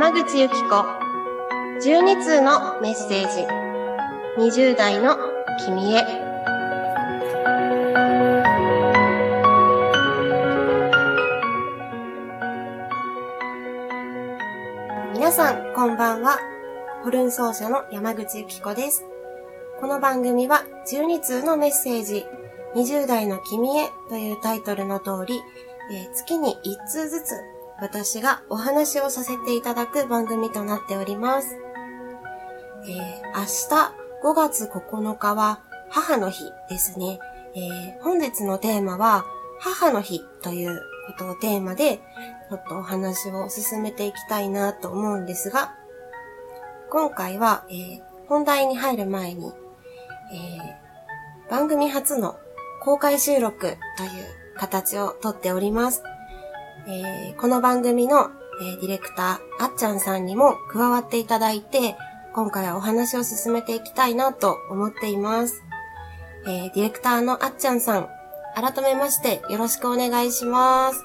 山口ゆき子。12通のメッセージ。20代の君へ。皆さんこんばんは。ホルン奏者の山口ゆき子です。この番組は12通のメッセージ。20代の君へというタイトルの通り、えー月に1通ずつ私がお話をさせていただく番組となっております。えー明日5月9日は母の日ですね。えー本日のテーマは母の日ということをテーマでちょっとお話を進めていきたいなと思うんですが、今回は、えー本題に入る前に、えー番組初の公開収録という形をとっております。えーこの番組の、えーディレクター、あっちゃんさんにも加わっていただいて、今回はお話を進めていきたいなと思っています。えーディレクターのあっちゃんさん、改めましてよろしくお願いします。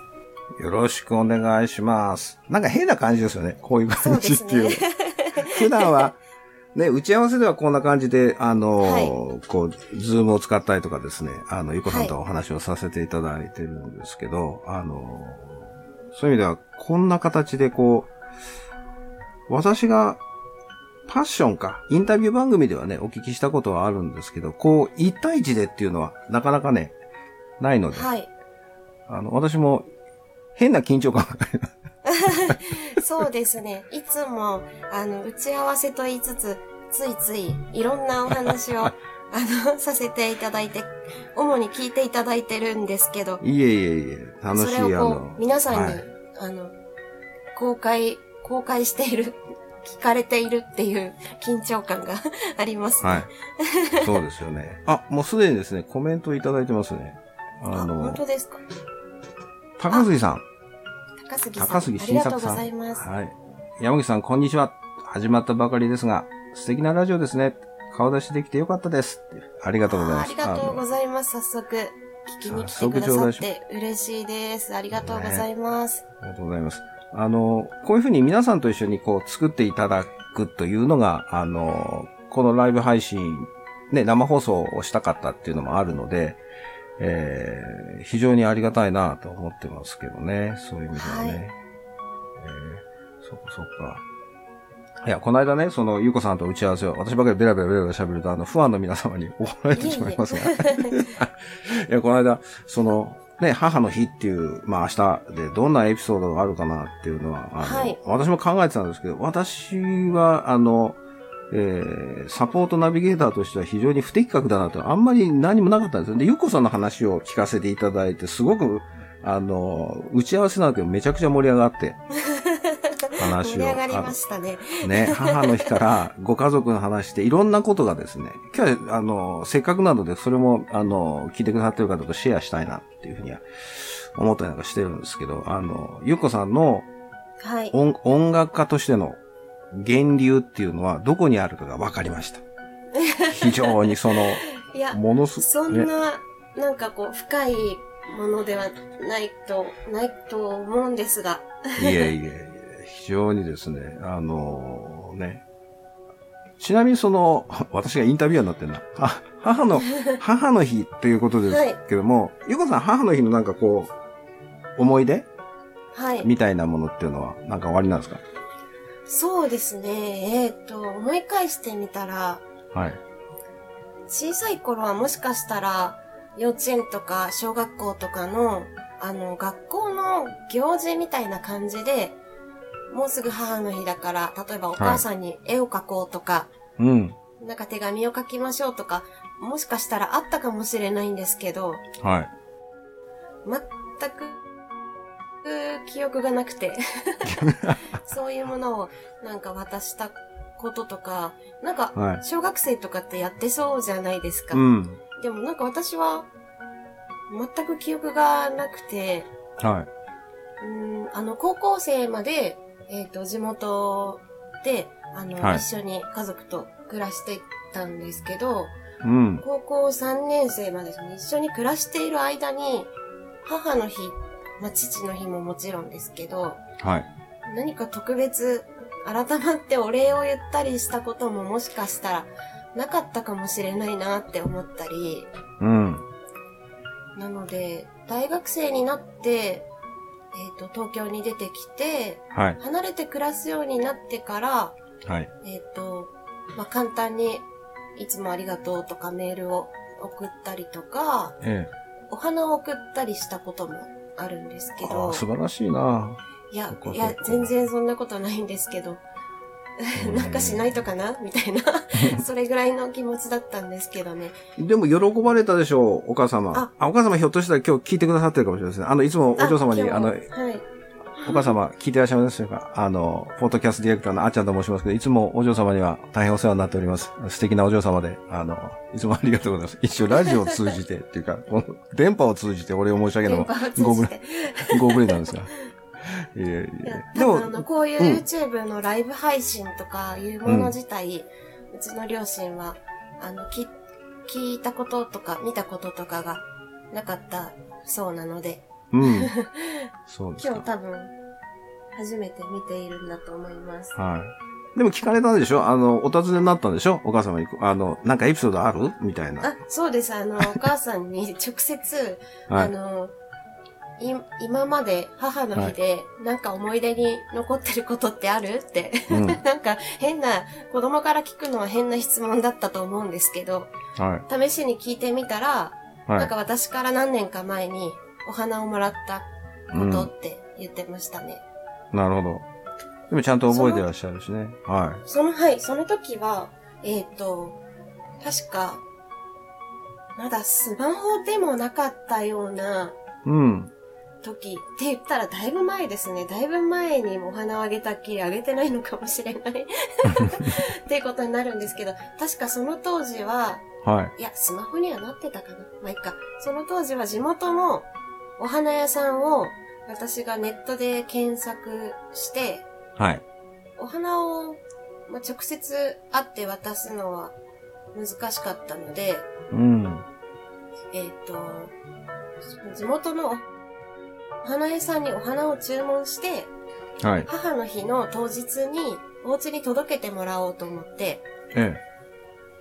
よろしくお願いします。なんか変な感じですよね。こういう感じっていう。そうです 普段は、ね、打ち合わせではこんな感じで、あの、はこう、ズームを使ったりとかですね、あの、ゆこさんとお話をさせていただいてるんですけど、あの、そういう意味では、こんな形でこう、私が、パッションか、インタビュー番組ではね、お聞きしたことはあるんですけど、こう、1対1でっていうのは、なかなかね、ないので、はい。あの、私も、変な緊張感が そうですね。いつも、あの、打ち合わせと言いつつ、ついついいろんなお話を、あの、させていただいて、主に聞いていただいてるんですけど、いえいえいえ、楽しい、それをこあのう、、皆さんに、はいあの、公開、公開している、聞かれているっていう緊張感が ありますね。はい。そうですよね。あ、もうすでにですね、コメントいただいてますね。あ、あの本、当ですか？高杉さん。高杉さん。高杉ありがとうご。ざいます。はい。山口さん、こんにちは。始まったばかりですが、素敵なラジオですね。顔出しできてよかったです。ありがとうございます。あありがとうごいざいます。早速、聞きに来てくださって嬉しいです。ありがとうございます。ます。ありがとうございます。あの、こういうふうに皆さんと一緒にこう作っていただくというのが、あの、このライブ配信、ね、生放送をしたかったっていうのもあるので、えー非常にありがたいなと思ってますけどね。そういう意味ではね。はいえーそっかそっか。いや、この間ね、その、ゆうこさんと打ち合わせを、私ばかりベラベラベラベラ喋ると、あの、ファンの皆様に怒られてしまいますが。いや、この間、その、ね、母の日っていう、まあ明日でどんなエピソードがあるかなっていうのは、あの、はい私も考えてたんですけど、私は、あの、えーサポートナビゲーターとしては非常に不適格だなと、あんまり何もなかったんですよ。で、ゆっこさんの話を聞かせていただいて、すごく、あの、打ち合わせなんだけどめちゃくちゃ盛り上がって、話を。盛り上がりましたね。ね、母の日からご家族の話でいろんなことがですね、今日は、あの、せっかくなので、それも、あの、聞いてくださってる方とシェアしたいなっていうふうには思ったりなんかしてるんですけど、あの、ゆっこさんのはい。音音楽家としての源流っていうのはどこにあるかが分かりました。非常にその、いや、ものすねそんな、なんかこう、深いものではないと、ないと思うんですが。いえいえ、非常にですね、あのね。ちなみにその、私がインタビュアーになってるな。あ、母の、母の日っていうことですけども、ゆこさん母の日のなんかこう、思い出はい。みたいなものっていうのは、なんか終わりなんですか？そうですね。えっ、と、思い返してみたら、はい。小さい頃はもしかしたら、幼稚園とか小学校とかの、あの、学校の行事みたいな感じで、もうすぐ母の日だから、例えばお母さんに絵を描こうとか、うん。なんか手紙を書きましょうとか、もしかしたらあったかもしれないんですけど、はい。全く、記憶がなくて、そういうものをなんか渡したこととか、なんかは、い。小学生とかってやってそうじゃないですか。うん。でもなんか私は、全く記憶がなくて、はい。うん、あの、高校生まで、えっ、と、地元で、あの、はい一緒に家族と暮らしていたんですけど、うん。高校3年生までですね、一緒に暮らしている間に、母の日、まあ、父の日ももちろんですけど、はい。何か特別改まってお礼を言ったりしたことももしかしたらなかったかもしれないなって思ったり、うん。なので、大学生になって、えっ、と、東京に出てきて、はい。離れて暮らすようになってから、はい。えっ、と、まあ、簡単に、いつもありがとうとかメールを送ったりとか、えお花を送ったりしたこともあるんですけどあ、、素晴らしいな。いやいや全然そんなことないんですけど、うん なんかしないとかな？みたいな、それぐらいの気持ちだったんですけどね。でも喜ばれたでしょう、お母様。ああお母様ひょっとしたら今日聞いてくださってるかもしれないですね。あの、いつもお嬢様に、あの、はい。お母様聞いてらっしゃいますでしょうかあの、ポッドキャストディレクターのあっちゃんと申しますけど、いつもお嬢様には大変お世話になっております。素敵なお嬢様で、あの、いつもありがとうございます。一応ラジオを通じてっていうか、この電波を通じてお礼を申し上げるのもご無じて。礼、ご無礼なんですが。いやいや。でもあ、の、こういううん YouTube のライブ配信とかいうもの自体、うちの両親は、あの、き、聞いたこととか見たこととかがなかったそうなので、うん。そうですか。今日多分、初めて見ているんだと思います。はい。でも聞かれたんでしょ？あの、お尋ねになったんでしょ？お母様に。あの、なんかエピソードある？みたいな。あ、そうです。あの、お母さんに直接、はい。あの、い今まで母の日で、なんか思い出に残ってることってある？って、うん。なんか変な、子供から聞くのは変な質問だったと思うんですけど、はい。試しに聞いてみたら、はいなんか。私から何年か前にお花をもらったことって言ってましたね。なるほど。でもちゃんと覚えてらっしゃるしね。はその、はい、その時は、えっ、と、確か、まだスマホでもなかったようないうん。時って言ったらだいぶ前ですね。だいぶ前にもお花をあげたっきりあげてないのかもしれない。っていうことになるんですけど、確かその当時は、はい。いや、スマホにはなってたかな。まあ、いっか。その当時は地元のお花屋さんを私がネットで検索して、はい。お花を、まあ、直接会って渡すのは難しかったので、うん。えっ、と、地元のお花屋さんにお花を注文して、はい。母の日の当日にお家に届けてもらおうと思って、え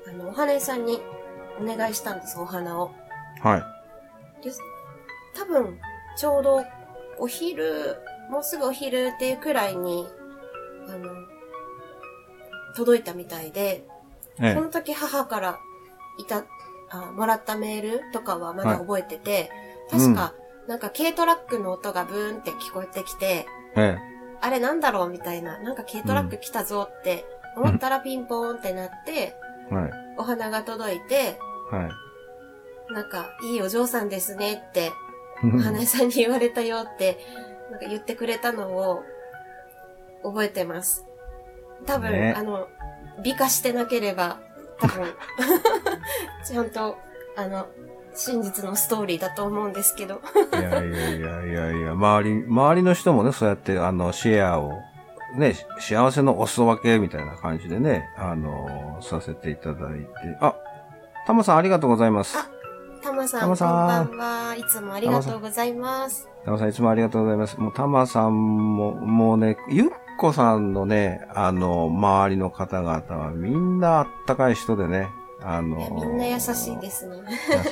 あの、お花屋さんにお願いしたんです、お花を。え。はい。で多分、ちょうどお昼、もうすぐお昼っていうくらいに、あの、届いたみたいで、えその時母からいた、あもらったメールとかはまだ覚えてて、はい確か、なんか軽トラックの音がブーンって聞こえてきて、え。えあれなんだろうみたいな、なんか軽トラック来たぞって思ったらピンポーンってなって、え。はい。お花が届いて、はい。なんか、いいお嬢さんですねって、お花屋さんに言われたよって、なんか言ってくれたのを覚えてます。多分、ねあの、美化してなければ、多分、ちゃんと、あの、真実のストーリーだと思うんですけど。いやいやいやいやいや、周り、周りの人もね、そうやって、あの、シェアを、ね、幸せのお裾分けみたいな感じでね、あの、させていただいて、あ、タマさんありがとうございます。あたまさん、たまさんこんばんは。いつもありがとうございます。タマさんいつもありがとうございます。もうタマさんも、もうね、ゆっこさんのね、あの、周りの方々はみんなあったかい人でね、あのいや、みんな優しいですね。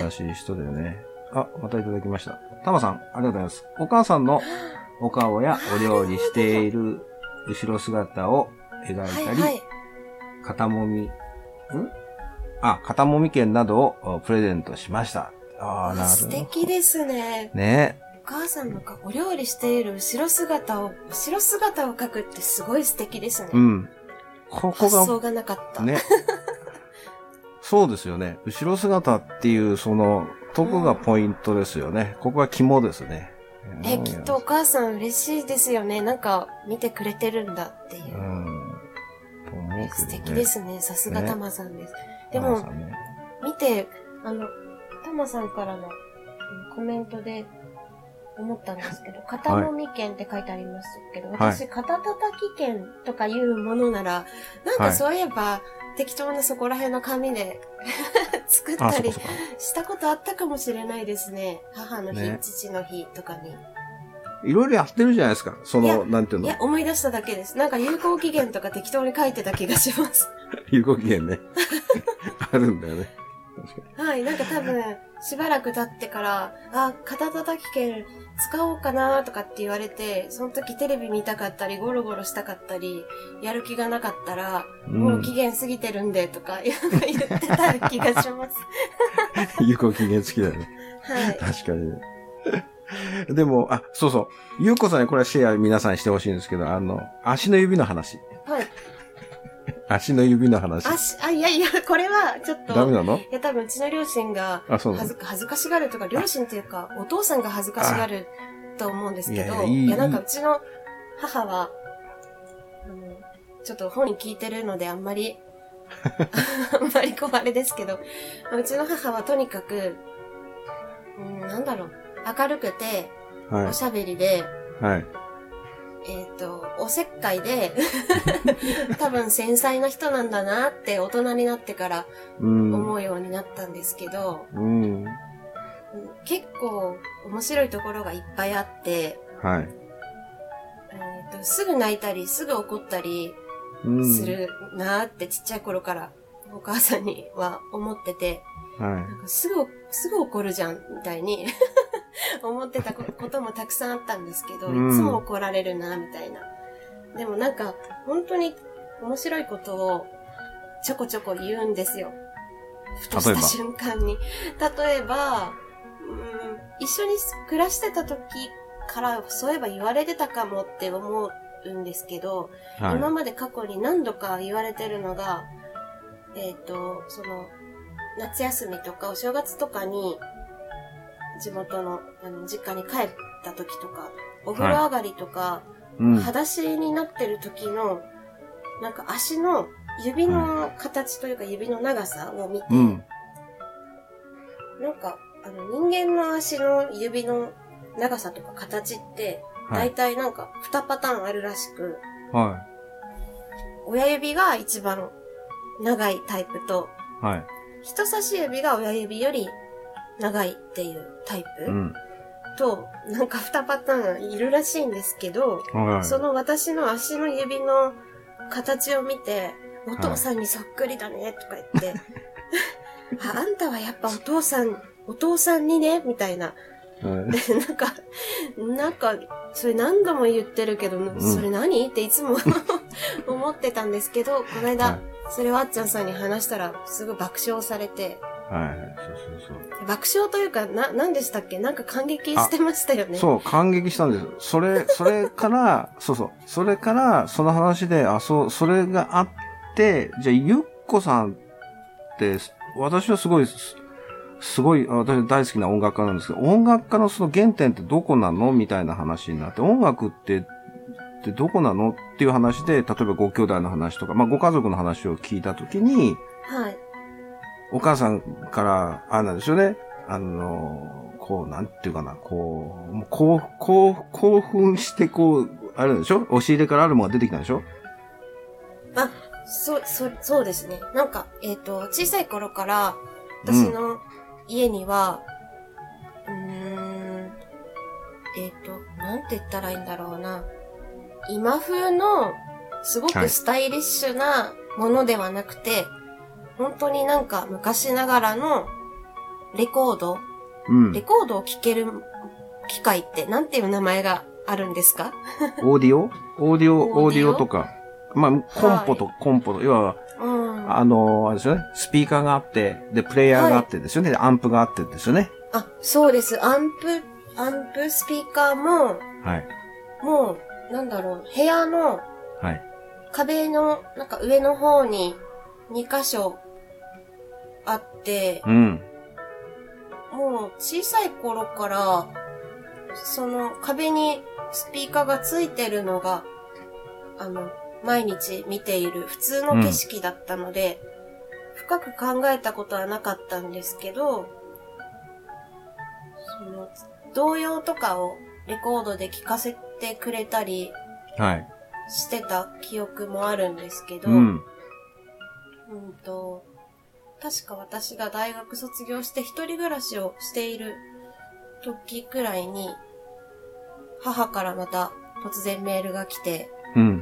優しい人でね。あ、またいただきました。タマさん、ありがとうございます。お母さんのお顔やお料理している後ろ姿を描いたり、はいはい。肩もみ、ん？あ、肩もみ券などをプレゼントしました。ああ、なるほど。素敵ですね。ねお母さんのかお料理している後ろ姿を、後ろ姿を描くってすごい素敵ですね。うん。ここ発想が、がなかった。ね。そうですよね。後ろ姿っていう、その、とこがポイントですよね。ここが肝ですね。え、うんきっとお母さん嬉しいですよね。なんか見てくれてるんだっていうう。ん。ね。素敵ですね。さすがねたまさんです。でもね見て、あの、たまさんからのうんコメントで思ったんですけど、肩もみ券って書いてありますけど、はい私、肩たたき券とかいうものなら、なんかそういえば、適当なそこら辺の紙で 作っあ、たり。したことあったかもしれないですね。母の日、ね父の日とかに。いろいろやってるじゃないですか。その、なんていうのいや、思い出しただけです。なんか有効期限とか適当に書いてた気がします。有効期限ね。あるんだよね。確かはい、なんか多分、しばらく経ってから、あ、肩叩き券使おうかなとかって言われて、その時テレビ見たかったり、ゴロゴロしたかったり、やる気がなかったら、に。もう期限過ぎてるんでとか 言ってた気がします。うん。有効期限付きだよね。はい。確かにね。でも、あ、そうそう。ゆうこさんにこれはシェア皆さんにしてほしいんですけど、あの、足の指の話。はい。足の指の話。あし、あ、いやいや、これはちょっと、ダメなの？いや多分うちの両親があ、そうなの？恥ずかしがるとか、両親っていうか、お父さんが恥ずかしがると思うんですけど、いやなんかうちの母は、あの、ちょっと本に聞いてるのであんまり、あんまりこうあれですけど、うちの母はとにかく、うん、なんだろう、明るくて、はいお。しゃべりで、はい。えっ、と、おせっかいで、多分繊細な人なんだなって大人になってからうん。思うようになったんですけど、うん。うん結構面白いところがいっぱいあって、はい。えーとすぐ泣いたり、すぐ怒ったりうん。するなーってちっちゃい頃からお母さんには思ってて、はなんかすぐ、すぐ怒るじゃん、みたいに 思ってたここともたくさんあったんですけど、うんいつも怒られるな、みたいな。でもなんか、本当に面白いことをちょこちょこ言うんですよ。ふとした瞬間に。例えば、うん、一緒に暮らしてた時からそういえば言われてたかもって思うんですけど、い。はい。今まで過去に何度か言われてるのが、えっ、と、その、夏休みとかお正月とかに、地元のあの実家に帰った時とか、お風呂上がりとか、うん。裸足になってる時の、なんか足の指の形というか指の長さを見て、うん。なんか、あの人間の足の指の長さとか形って、はい。大体なんか2パターンあるらしく、は親指が一番長いタイプと、い。はい。人差し指が親指より長いっていうタイプ、うん。と、なんか2パターンいるらしいんですけど、はい。その私の足の指の形を見て、お父さんにそっくりだね、とか言って、ああんたはやっぱお父さん、お父さんにね、みたいな。はい なんか、なんか、それ何度も言ってるけど、それ何？っていつも 思ってたんですけど、この間、はいそれをあっちゃんさんに話したら、すごい爆笑されて、はい。そうそうそう。爆笑というか、な、何でしたっけ？なんか感激してましたよね。そう、感激したんです。それ、それから、そうそう。それから、その話で、あ、そう、それがあって、じゃあ、ゆっこさんって、私はすごい、すすごい、あ私大好きな音楽家なんですけど、音楽家のその原点ってどこなの？みたいな話になって、音楽って、ってどこなの？っていう話で、例えばご兄弟の話とか、まあご家族の話を聞いたときに、はい。お母さんから、あれなんですよね。あの、こう、なんていうかな、こう、もうこう、こう、興奮して、こう、あれなんでしょ？押し入れからあるものが出てきたんでしょ？あ、そう、そう、そうですね。なんか、えっ、と、小さい頃から、私の家には、うーん、えっ、と、なんて言ったらいいんだろうな。今風の、すごはいくスタイリッシュなものではなくて、本当になんか昔ながらのレコード、うんレ。レコードを聴ける機械って、なんていう名前があるんですか？オーディオ？オーディオ、オーディオ？とか。まあ、コンポと、コンポと、要は、うん。あの、あれですよね。スピーカーがあって、で、プレイヤーがあってですよね。でアンプがあってですよね。あ、そうです。アンプ、アンプスピーカーも、はい。もう、なんだろう、部屋のはい。壁の、なんか上の方に2箇所あって、うん。もう小さい頃から、その壁にスピーカーがついてるのが、あの、毎日見ている普通の景色だったので、深く考えたことはなかったんですけど、その、童謡とかをレコードで聴かせてくれたりはい。してた記憶もあるんですけど、うん。うんと、確か私が大学卒業して一人暮らしをしている時くらいに、母からまた突然メールが来て、うん。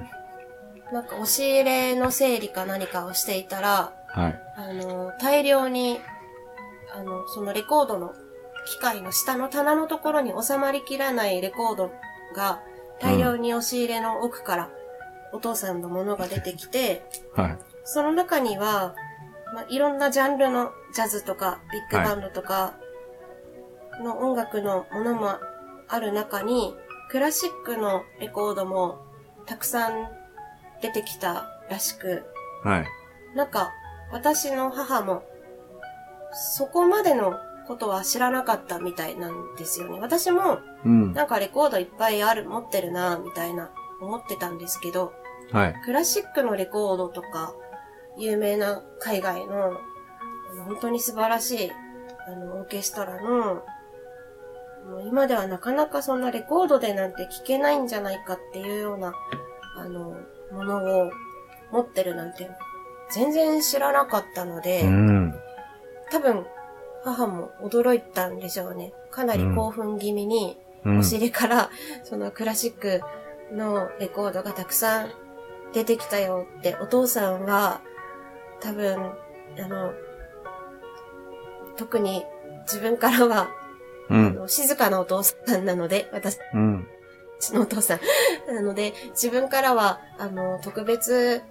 なんか押し入れの整理か何かをしていたら、はい。あの、大量に、あの、そのレコードの機械の下の棚のところに収まりきらないレコードが大量に押し入れの奥からお父さんのものが出てきて、はい。その中には、まあ、いろんなジャンルのジャズとかビッグバンドとかの音楽のものもある中に、クラシックのレコードもたくさん出てきたらしく、はい。なんか私の母もそこまでのことは知らなかったみたいなんですよね。私もうん。なんかレコードいっぱいある、持ってるな、みたいな思ってたんですけど、はい。クラシックのレコードとか、有名な海外の、本当に素晴らしい、あの、オーケストラの、もう今ではなかなかそんなレコードでなんて聞けないんじゃないかっていうような、あの、ものを持ってるなんて、全然知らなかったので、うん。多分、母も驚いたんでしょうね。かなり興奮気味に、うんお。尻から、そのクラシックのレコードがたくさん出てきたよって、お父さんは、多分、あの、特に自分からは、うん。静かなお父さんなので、私うん。のお父さん。なので、自分からは、あの、特別、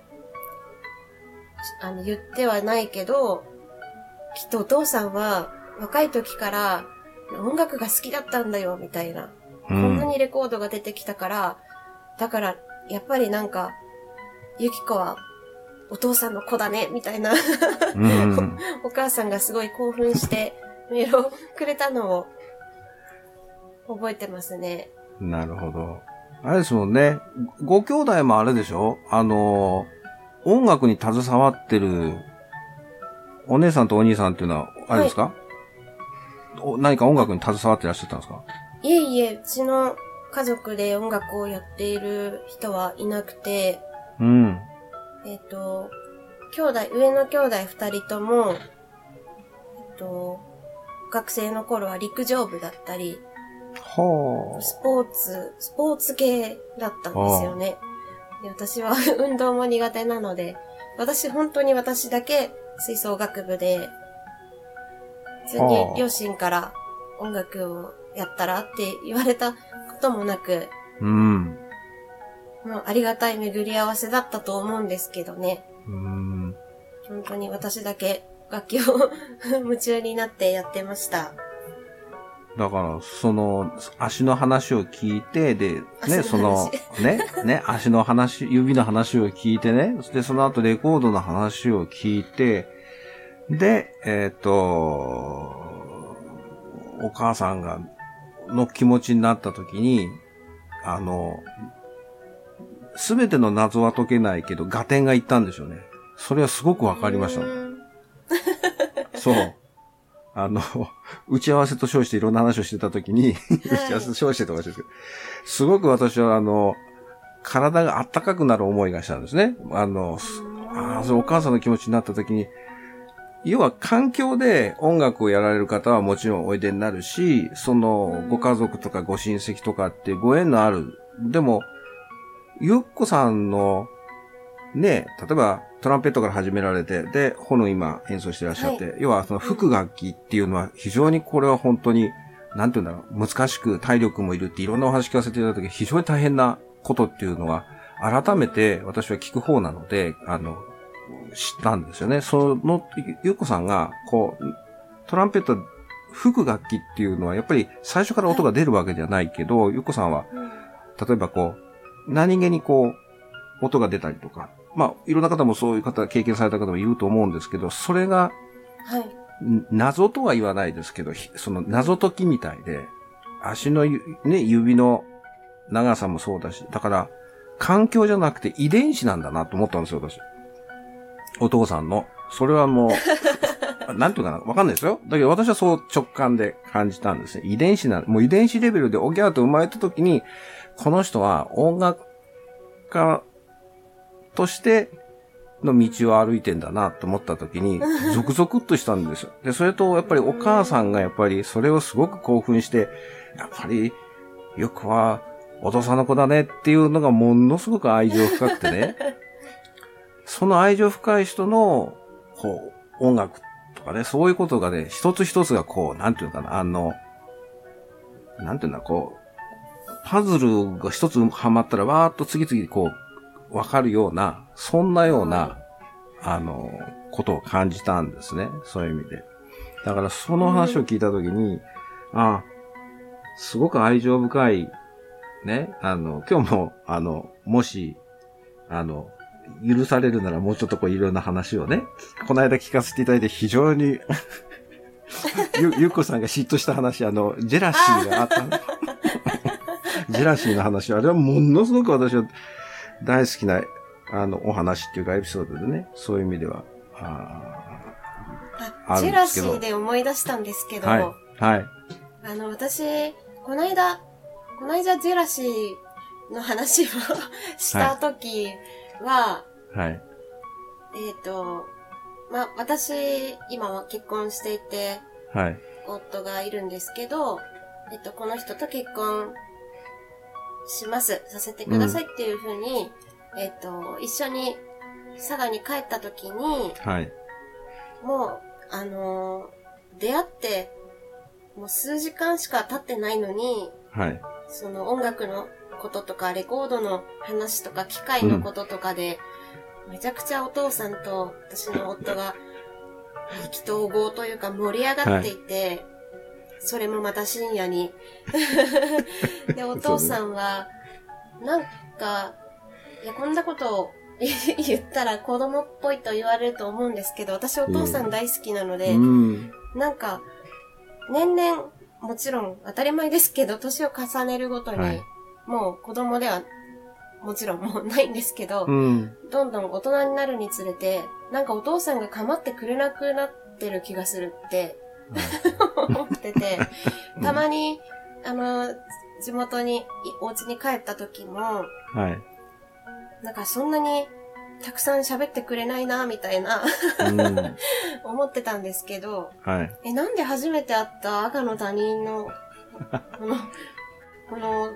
あの、言ってはないけど、きっとお父さんは、若い時から、音楽が好きだったんだよ、みたいな。うこんなん。にレコードが出てきたから、だから、やっぱりなんか、ゆきこは、お父さんの子だね、みたいな、うん。お母さんがすごい興奮して、メールをくれたのを、覚えてますね。なるほど。あれですもんね。ご兄弟もあれでしょ？あの、音楽に携わってるお姉さんとお兄さんっていうのは、あれですか、お何か音楽に携わってらっしゃったんですか？いえいえ、うちの家族で音楽をやっている人はいなくて、うん。えっ、と、兄弟、上の兄弟二人とも、えっと、学生の頃は陸上部だったり、はスポーツ、スポーツ系だったんですよね。で私は 運動も苦手なので、私本当に私だけ吹奏楽部で、普通にはあ両親から音楽をやったらって言われたこともなく、あ。うん。ありがたい巡り合わせだったと思うんですけどね。うん。本当に私だけ楽器を夢中になってやってました。だから、その、足の話を聞いて、で、ね、その話、ね、ね、足の話、指の話を聞いてね、で、その後レコードの話を聞いて、で、えっ、と、お母さんが、の気持ちになった時に、あの、すべての謎は解けないけど、合点がいったんでしょうね。それはすごくわかりました そう。あの、打ち合わせと称していろんな話をしてたときに、打ち合わせと称してとかしてるすごく私はあの、体があったかくなる思いがしたんですね。あの、ああ、それお母さんの気持ちになったときに、要は環境で音楽をやられる方はもちろんおいでになるし、そのうんご家族とかご親戚とかってご縁のある。でも、ゆっこさんのね、例えばトランペットから始められて、で、ホルン今演奏してらっしゃって、要はその吹く楽器っていうのは非常にこれは本当に、なんて言うんだろう、難しく体力もいるっていろんなお話聞かせていただいた時非常に大変なことっていうのは、改めて私は聞く方なので、あの、知ったんですよね。その、ゆゆっこさんが、こう、トランペット、吹く楽器っていうのは、やっぱり最初から音が出るわけではないけど、ゆっこさんは、うん。例えばこう、何気にこう、音が出たりとか、まあ、いろんな方もそういう方、経験された方もいると思うんですけど、それが、はい。ん謎とは言わないですけど、ひその謎解きみたいで、足のゆね、指の長さもそうだし、だから、環境じゃなくて遺伝子なんだなと思ったんですよ、私。お父さんの。それはもう、なんていうかな、わかんないですよ。だけど私はそう直感で感じたんですね。遺伝子な、もう遺伝子レベルでおぎゃーと生まれた時に、この人は音楽家としての道を歩いてんだなと思った時に、ゾクゾクっとしたんですよ。で、それと、やっぱりお母さんがやっぱりそれをすごく興奮して、やっぱり、よくはお父さんの子だねっていうのがものすごく愛情深くてね。その愛情深い人の、こう、音楽とかね、そういうことがね、一つ一つがこう、なんていうのかな、あの、なんていうんだ、こう、パズルが一つはまったら、わーっと次々こう、わかるような、そんなような、あの、ことを感じたんですね。そういう意味で。だからその話を聞いたときに、あすごく愛情深い、ね、あの、今日も、あの、もし、あの、許されるならもうちょっとこういろんな話をね、この間聞かせていただいて非常に ゆ、ゆっこさんが嫉妬した話、あの、ジェラシーがあったの。ジェラシーの話、あれはものすごく私は大好きな、あの、お話っていうかエピソードでね、そういう意味では、ああジェラシーで思い出したんですけど、はい。はい。あの、私、この間、この間ジェラシーの話を した時は、はい。えっ、と、まあ、私、今は結婚していて、はい。夫がいるんですけど、えっと、この人と結婚します、させてくださいっていうふうに、えっと、一緒に佐賀に帰った時に、はい。もう、あのー出会って、もう数時間しか経ってないのに、はい。その音楽のこととか、レコードの話とか、機械のこととかで、めちゃくちゃお父さんと私の夫が、意気投合というか盛り上がっていて、それもまた深夜に。で、お父さんは、なんか、いや、こんなことを言ったら子供っぽいと言われると思うんですけど、私お父さん大好きなので、うん。なんか、年々、もちろん当たり前ですけど、年を重ねるごとに、はいもう子供では、もちろんもうないんですけど、うん。どんどん大人になるにつれて、なんかお父さんが構ってくれなくなってる気がするって思ってて、たまに、あの、地元に、いお家に帰った時も、はい。なんかそんなにたくさん喋ってくれないな、みたいな、うん。思ってたんですけど、はい。え、なんで初めて会った赤の他人の、この、この、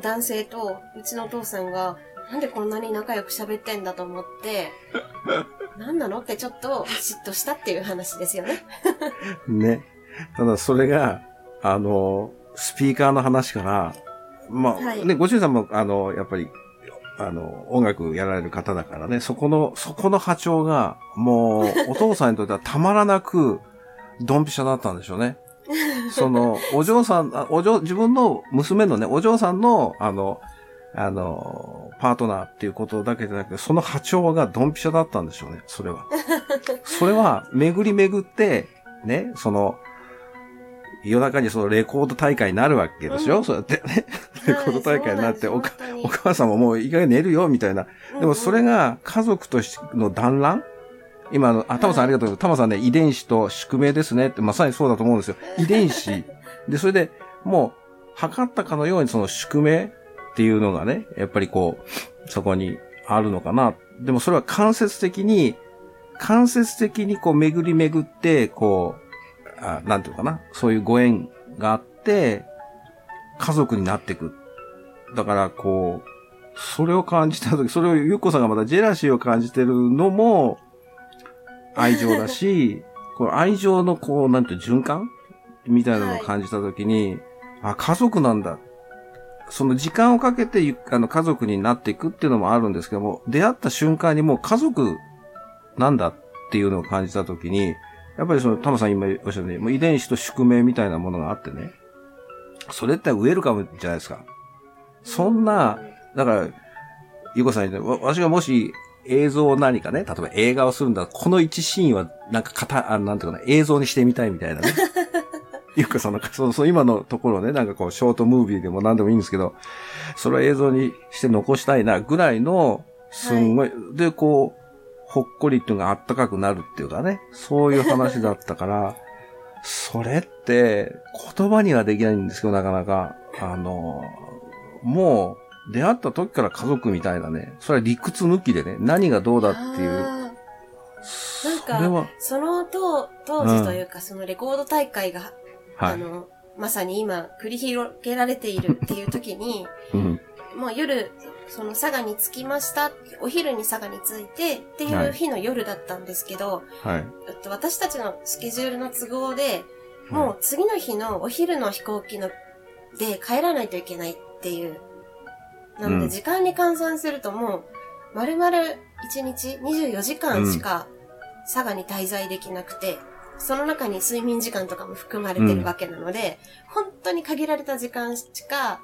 男性と、うちのお父さんが、なんでこんなに仲良く喋ってんだと思って、何なの？ってちょっと嫉妬したっていう話ですよね。ね。ただそれが、あの、スピーカーの話から、まあ、はいね、ご主人さんも、あの、やっぱり、あの、音楽やられる方だからね、そこの、そこの波長が、もう、お父さんにとってはたまらなく、ドンピシャだったんでしょうね。その、お嬢さん、あお嬢、自分の娘のね、お嬢さんの、あの、あの、パートナーっていうことだけじゃなくて、その波長がドンピシャだったんでしょうね、それは。それは、巡り巡って、ね、その、夜中にそのレコード大会になるわけでしょ、うんそうやってね。レコード大会になって、はいおかお母さんももういい加減寝るよ、みたいな。でもそれが、が家族としての団らん？今あの、あ、タマさんありがとうございます。タマさんね、遺伝子と宿命ですねって、まさにそうだと思うんですよ。遺伝子。で、それで、もう、測ったかのようにその宿命っていうのがね、やっぱりこう、そこにあるのかな。でもそれは間接的に、間接的にこう巡り巡って、こう、あなんていうのかな。そういうご縁があって、家族になっていく。だから、こう、それを感じたとき、それをゆっこさんがまたジェラシーを感じてるのも、愛情だし、この愛情のこう、なんていう循環みたいなのを感じたときに、あ、家族なんだ。その時間をかけてあの家族になっていくっていうのもあるんですけども、出会った瞬間にもう家族なんだっていうのを感じたときに、やっぱりその、タマさん今おっしゃったように、もう遺伝子と宿命みたいなものがあってね、それってウェルカムじゃないですか。そんな、だから、ゆこさんにわ私がもし映像を何かね、例えば映画をするんだこの一シーンは、なんか型、あなんていうかな、映像にしてみたいみたいなね。ゆうこさんの、その、その今のところね、なんかこう、ショートムービーでも何でもいいんですけど、それを映像にして残したいな、ぐらいの、すんごい、で、こう、ほっこりっていうのがあったかくなるっていうかね、そういう話だったから、それって、言葉にはできないんですけど、なかなか、あの、もう、出会った時から家族みたいなね、それは理屈抜きでね、何がどうだっていう。なんかその当当時というか、そのレコード大会が、はい。あの、まさに今繰り広げられているっていう時に、うん。もう夜、その佐賀に着きました。お昼に佐賀に着いてっていう日の夜だったんですけど、はい。と、私たちのスケジュールの都合で、もう次の日のお昼の飛行機ので帰らないといけないっていう。なのうんで時間に換算するともう、丸々1日24時間しか佐賀に滞在できなくて、その中に睡眠時間とかも含まれてるわけなので、本当に限られた時間しか、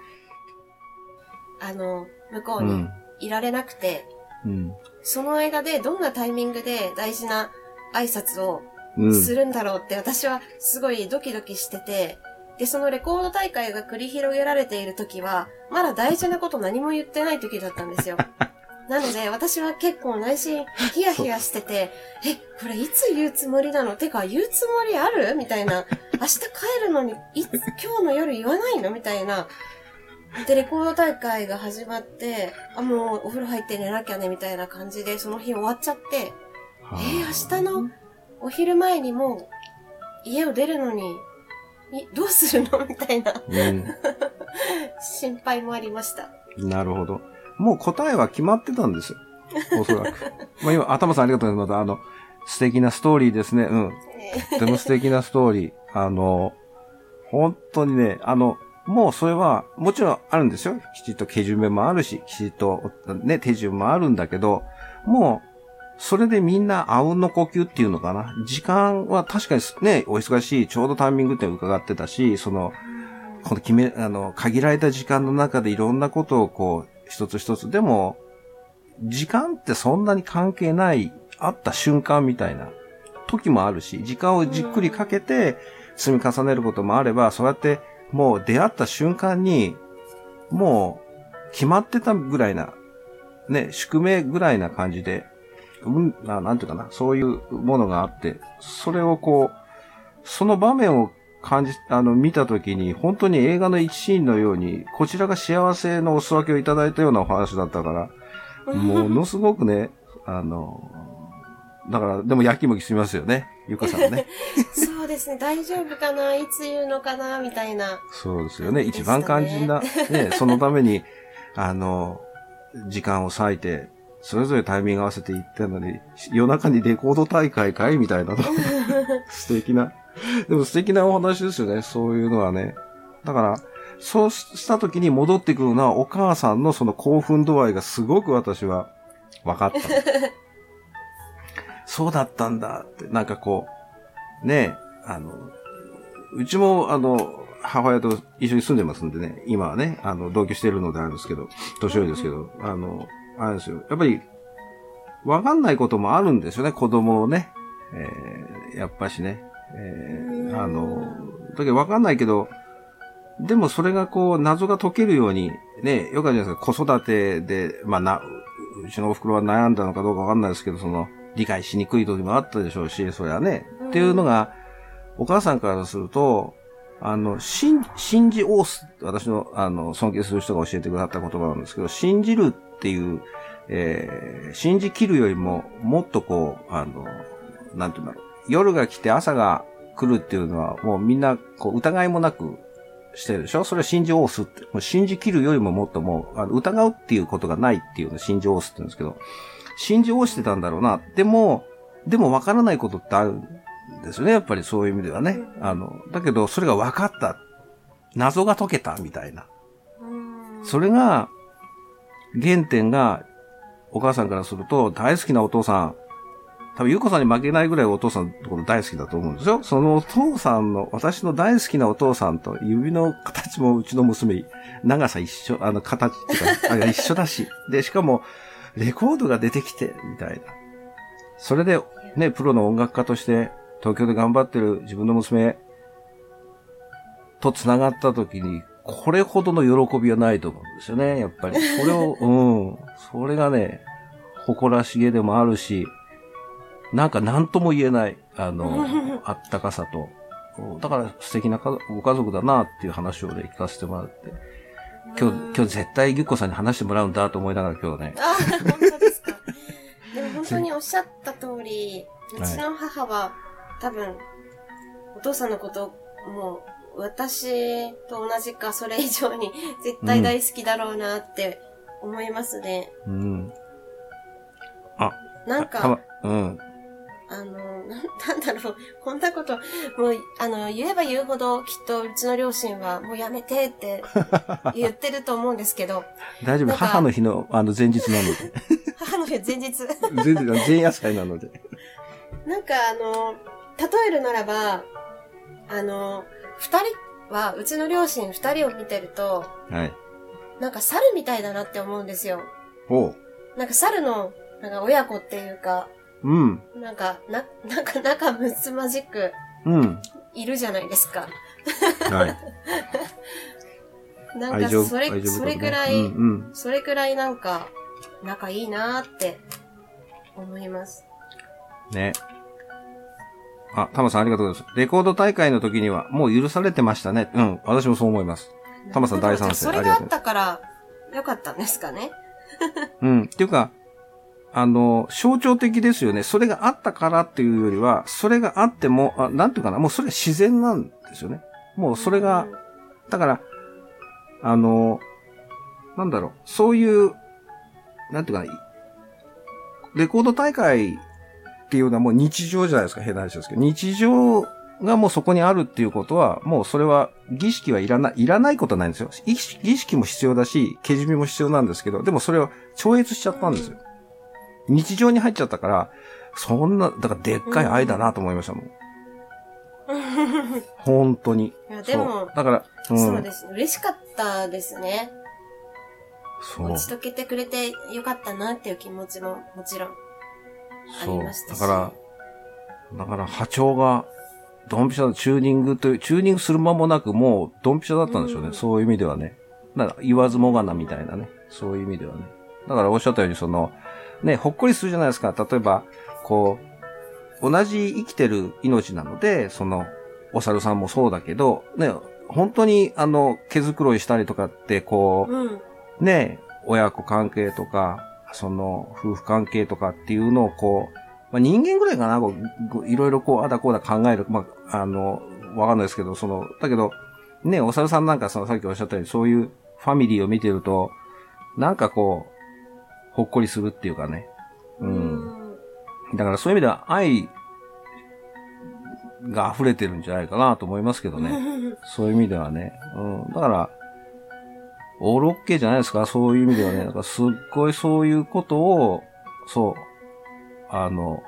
あの、向こうにうん。いられなくて、うん。その間でどんなタイミングで大事な挨拶をうん。するんだろうって私はすごいドキドキしてて、で、そのレコード大会が繰り広げられている時は、まだ大事なこと何も言ってない時だったんですよ。なので、私は結構内心ヒヤヒヤしてて、え、これいつ言うつもりなの？てか、言うつもりある？みたいな。明日帰るのに、いつ、今日の夜言わないの？みたいな。で、レコード大会が始まって、あ、もうお風呂入って寝なきゃね、みたいな感じで、その日終わっちゃって、はあえー明日のお昼前にもう家を出るのに、いどうするの？みたいな 心配もありました。うん。なるほど。もう答えは決まってたんですよ。おそらく。まあ今、頭さんありがとうございます。またあの、素敵なストーリーですね。うん。とても素敵なストーリー。あの、本当にね、あの、もうそれは、もちろんあるんですよ。きちっと手順もあるし、きちっとね、手順もあるんだけど、もう、それでみんなあうんの呼吸っていうのかな。時間は確かにね、お忙しい、ちょうどタイミングって伺ってたし、その、この決め、あの、限られた時間の中でいろんなことをこう、一つ一つ、でも、時間ってそんなに関係ない、あった瞬間みたいな時もあるし、時間をじっくりかけて積み重ねることもあれば、そうやってもう出会った瞬間に、もう決まってたぐらいな、ね、宿命ぐらいな感じで、うん、なんていうかな、そういうものがあって、それをこう、その場面を感じ、あの、見たときに、本当に映画の一シーンのように、こちらが幸せのお裾分けをいただいたようなお話だったから、ものすごくね、あの、だから、でもやきもきしますよね。ゆかさんね。そうですね、大丈夫かな？いつ言うのかな？みたいな。そうですよね。ね一番肝心な、ね、そのために、あの、時間を割いて、それぞれタイミング合わせて行ったのに、夜中にレコード大会かい？みたいなの。素敵な。でも素敵なお話ですよね。そういうのはね。だから、そうした時に戻ってくるのはお母さんのその興奮度合いがすごく私は分かった。そうだったんだって、なんかこう、ねえ、あの、うちもあの、母親と一緒に住んでますんでね、今はね、あの、同居してるのであるんですけど、年寄りですけど、あの、あれですよ。やっぱり、わかんないこともあるんですよね、子供をね。えーやっぱしね。えーうんあの、だけどわかんないけど、でもそれがこう、謎が解けるように、ね、よくあるじゃないですか、子育てで、まあな、うちのお袋は悩んだのかどうかわかんないですけど、その、理解しにくい時もあったでしょうし、それはね。うんっていうのが、お母さんからすると、あの、信、信じおす、私の、あの、尊敬する人が教えてくださった言葉なんですけど、信じるっていう、えー信じ切るよりも、もっとこう、あの、なんていうんだろう。夜が来て朝が来るっていうのは、もうみんな、こう、疑いもなくしてるでしょ？それは信じおすって。もう信じ切るよりももっともう、あの疑うっていうことがないっていうのを信じおすって言うんですけど、信じおしてたんだろうな。でも、でも分からないことってあるんですよね。やっぱりそういう意味ではね。あの、だけど、それが分かった。謎が解けたみたいな。うんそれが、原点が、お母さんからすると、大好きなお父さん、多分、ゆうこさんに負けないぐらいお父さんのところ大好きだと思うんですよ。そのお父さんの、私の大好きなお父さんと指の形もうちの娘、長さ一緒、あの、形っていうか、あ一緒だし。で、しかも、レコードが出てきて、みたいな。それで、ね、プロの音楽家として、東京で頑張ってる自分の娘と繋がった時に、これほどの喜びはないと思うんですよね、やっぱり。それを、うん。それがね、誇らしげでもあるし、なんか何とも言えない、あの、あったかさと。だから素敵なかご家族だなっていう話をね、聞かせてもらって。今日、今日絶対ゆっこさんに話してもらうんだと思いながら今日ね。あ、本当ですか。でも本当におっしゃった通り、うちの母は多分、お父さんのことも私と同じかそれ以上に 絶対大好きだろうなって思いますね。うん。なんか、たま、うん。あの、ななんだろう、こんなこと、もう、あの、言えば言うほど、きっとうちの両親は、もうやめてって 言ってると思うんですけど、大丈夫。母の日の、あの、前日なので。母の日前日、全然、前夜祭なので。なんかあの、例えるならば、あの、二人は、うちの両親二人を見てると、はい。なんか猿みたいだなって思うんですよ。おう。なんか猿の、なんか親子っていうか、うん。なんか、な、なんか仲睦まじくうん。いるじゃないですか。はい。なんかそれ、ねそれくらい、うんうん。それくらいなんか、仲いいなーって思います。ね。あ、タマさんありがとうございます。レコード大会の時にはもう許されてましたね。うん、私もそう思います。タマさん大賛成それがあったから、よかったんですかね。うん。っていうか、あの、象徴的ですよね。それがあったからっていうよりは、それがあっても、あなんていうかな、もうそれは自然なんですよね。もうそれが、だから、あの、なんだろう、そういう、なんていうかな、レコード大会っていうのはもう日常じゃないですか、変な話ですけど。日常がもうそこにあるっていうことは、もうそれは儀式はいらない、いらないことはないんですよ。儀式も必要だし、けじめも必要なんですけど、でもそれを超越しちゃったんですよ。日常に入っちゃったから、そんな、だからでっかい愛だなと思いましたもん。本当に。いや、でもだから、うん。そうですね。嬉しかったですね。そう打ち解けてくれてよかったなっていう気持ちももちろんあそうりましたし。だから、だから波長が、ドンピシャのチューニングという、チューニングする間もなくもうドンピシャだったんでしょうね。うんそういう意味ではね。だから言わずもがなみたいなね。そういう意味ではね。だからおっしゃったようにその、ね、ほっこりするじゃないですか。例えば、こう、同じ生きてる命なので、その、お猿さんもそうだけど、ね、本当にあの、毛づくろいしたりとかって、こう、うん。ね、親子関係とか、その、夫婦関係とかっていうのをこう、まあ、人間ぐらいかな、こういろいろこう、あだこうだ考える。まあ、あの、わかんないですけど、その、だけど、ね、お猿さんなんかその、さっきおっしゃったように、そういうファミリーを見てると、なんかこう、ほっこりするっていうかね。うん。だからそういう意味では愛が溢れてるんじゃないかなと思いますけどね。そういう意味ではね。うん。だから、オールオッケーじゃないですかそういう意味ではね。だからすっごいそういうことを、そう、あの、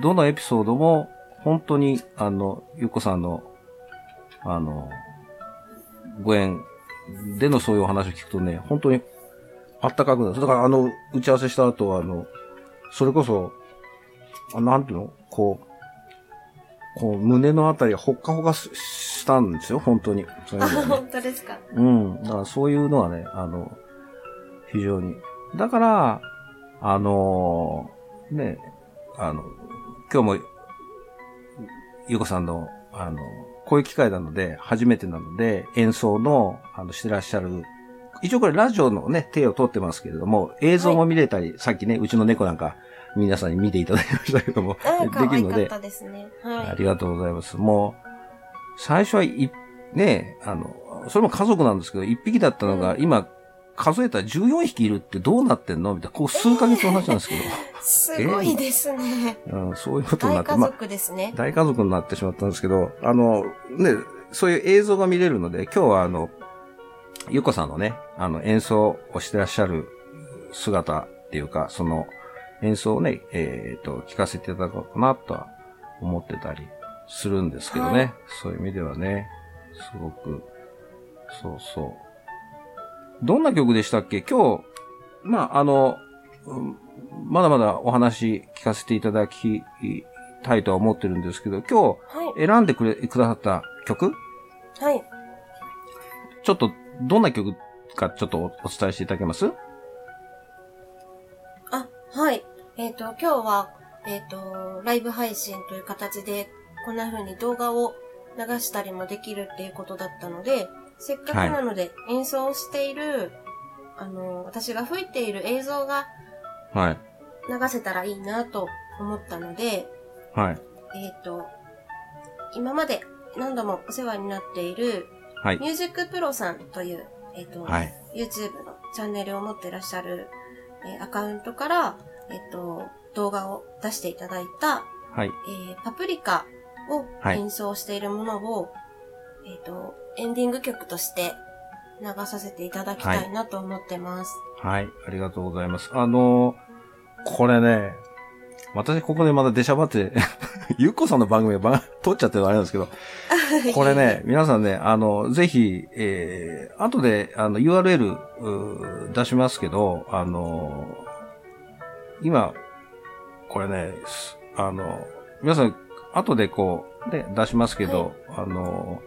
どのエピソードも、本当に、あの、ゆっこさんの、あの、ご縁でのそういうお話を聞くとね、本当にあったかくなる。だからあの、打ち合わせした後は、あの、それこそ、あなんていうの？こう、こう、胸のあたりがほっかほかししたんですよ、本当に。そういうあ、ね本当ですか？うん。だからそういうのはね、あの、非常に。だから、あのね、あの、今日も、ゆうこさんの、あの、こういう機会なので、初めてなので、演奏の、あの、してらっしゃる、一応これラジオのね、手を取ってますけれども、映像も見れたり、さっきね、うちの猫なんか、皆さんに見ていただきましたけども、あ で可愛かっきるので、たですね。はい。ありがとうございます。もう、最初はい、ね、あの、それも家族なんですけど、1匹だったのが、うん今、数えたら14匹いるってどうなってんの？みたいな、こう数ヶ月の話なんですけすごいですね。ど、うん、そういうことになって、大家まあ、族ですね。大家族になってしまったんですけど、あの、ね、そういう映像が見れるので、今日はあの、ゆっこさんのね、あの、演奏をしてらっしゃる姿っていうか、その、演奏をね、えっ、と、聞かせていただこうかなとは思ってたりするんですけどね。はいそういう意味ではね、すごく、そうそう。どんな曲でしたっけ？今日、まあ、あの、うんまだまだお話聞かせていただきたいとは思ってるんですけど、今はい。日選んでくれ、くださった曲？はい。ちょっと、どんな曲かちょっとおお伝えしていただけます？あ、はい。えっ、と、今日は、えっ、と、ライブ配信という形で、こんな風に動画を流したりもできるっていうことだったので、せっかくなので演奏をしている、あの、私が吹いている映像がはい。流せたらいいなと思ったので、はい。えっ、と、今まで何度もお世話になっている、はい。ミュージックプロさんという、えっ、と、はい。YouTube のチャンネルを持ってらっしゃる、えーアカウントから、えっ、と、動画を出していただいた、はい。えーパプリカをはい演奏しているものを、えっ、と、エンディング曲として流させていただきたいなと思ってます。はい。ありがとうございます。あのーこれね、私ここでまだ出しゃばって、ゆっこさんの番組がば撮っちゃってるのあれなんですけど、これね、皆さんね、あの、ぜひ、えー、後で、あの、URL 出しますけど、あの、今、これね、すあの、皆さん、後でこう、ね、出しますけど、あの、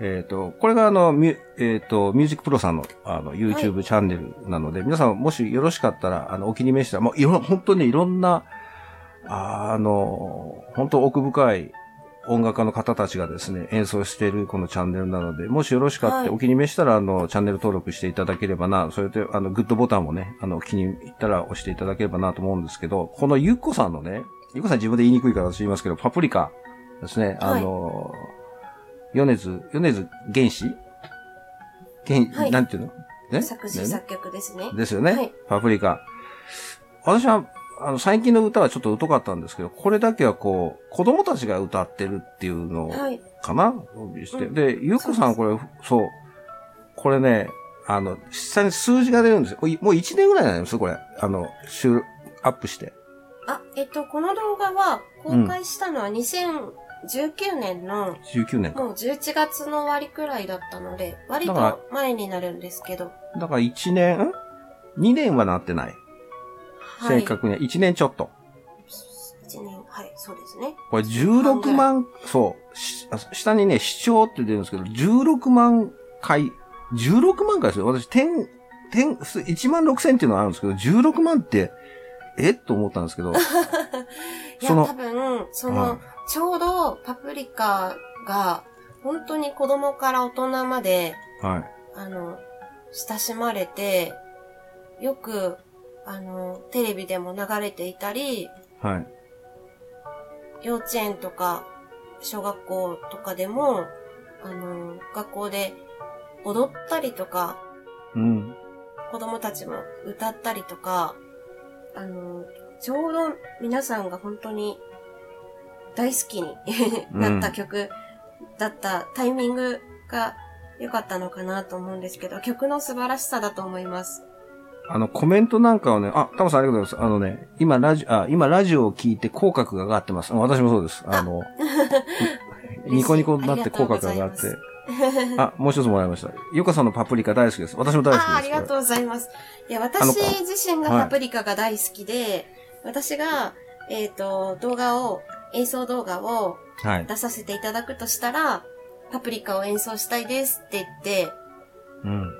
えっ、と、これがあの、ミュ、えっ、と、ミュージックプロさんの、あの、YouTube チャンネルなので、皆さんもしよろしかったら、あの、お気に召したら、もういろ、本当にいろんな、あの、本当奥深い音楽家の方たちがですね、演奏しているこのチャンネルなので、もしよろしかったら、はい。お気に召したら、あの、チャンネル登録していただければな、それで、あの、グッドボタンもね、あの、気に入ったら押していただければなと思うんですけど、このゆっこさんのね、ゆっこさん自分で言いにくいから私言いますけど、パプリカですね、あの、米津、米津原始原、はい。なんていうの？ね？作詞ね？作曲ですね。ですよね。はい。パプリカ。私は、あの、最近の歌はちょっと疎かったんですけど、これだけはこう、子供たちが歌ってるっていうのはい。かな、してうんで、ゆうこさんこれ、そう。これね、あの、実際に数字が出るんですよ。もういもう1年ぐらいになりますこれ。あの、収アップして。あ、えっと、この動画は公開したのは2019年の、19年か。もう11月の終わりくらいだったので、割と前になるんですけど。だから1年、ん ?2 年はなってない。はい。正確には1年ちょっと。1年、はい、そうですね。これ16万、そう、下にね、視聴って出るんですけど、16万回、16万回ですよ。私、点、点、1万6千っていうのがあるんですけど、16万って、え？っと思ったんですけど、いや、その多分、その、はいちょうどパプリカが、本当に子供から大人まで、はい。あの、親しまれて、よく、あの、テレビでも流れていたり、はい。幼稚園とか、小学校とかでも、あの、学校で踊ったりとか、うん。子供たちも歌ったりとか、あの、ちょうど皆さんが本当に大好きになった曲だったタイミングが良かったのかなと思うんですけど、曲の素晴らしさだと思います。あの、コメントなんかをね、あ、タモさんありがとうございます。あのね、今ラジオ、あ、今ラジオを聞いて口角が上がってます。あ私もそうです。あの、ニコニコになって口角が上がってあもう一つもらいました。ゆかさんのパプリカ大好きです。私も大好きです。ああ、ありがとうこございます。いや、私自身がはいパプリカが大好きで、私が、えっ、と、動画を、演奏動画を。出させていただくとしたら、パプリカを演奏したいですって言って、うん。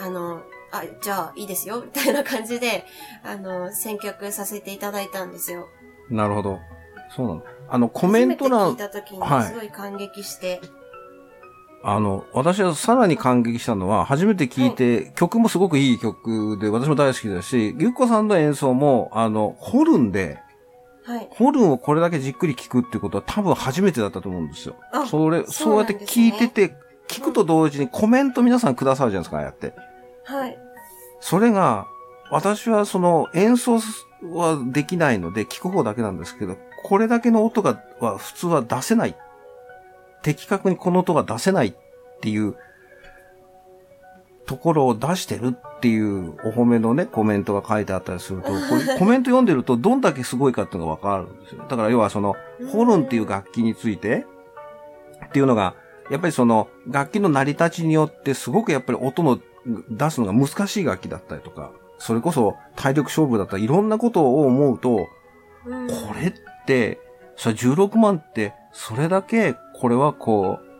あの、あ、じゃあいいですよ、みたいな感じで、あの、選曲させていただいたんですよ。なるほど。そうなの。あの、コメント欄聞い、た時はいにすごい感激して、あの、私はさらに感激したのは、初めて聞いて、曲もすごくいい曲で、私も大好きだし、ゆっこさんの演奏も、あの、ホルンで、はい。ホルンをこれだけじっくり聞くっていうことは多分初めてだったと思うんですよ。あそれ、そそううやってなんですね聞いてて、聞くと同時にコメント皆さんくださるじゃないですか、ああやって。はい。それが、私はその演奏はできないので聞く方だけなんですけど、これだけの音が、は普通は出せない。的確にこの音が出せないっていうところを出してるっていうお褒めのね、コメントが書いてあったりすると、これ コメント読んでるとどんだけすごいかっていうのがわかるんですよ。だから要はその、ホルンっていう楽器について、っていうのが、やっぱりその楽器の成り立ちによってすごくやっぱり音の出すのが難しい楽器だったりとか、それこそ体力勝負だったりいろんなことを思うと、うんこれって、それ16万って、それだけこれはこう、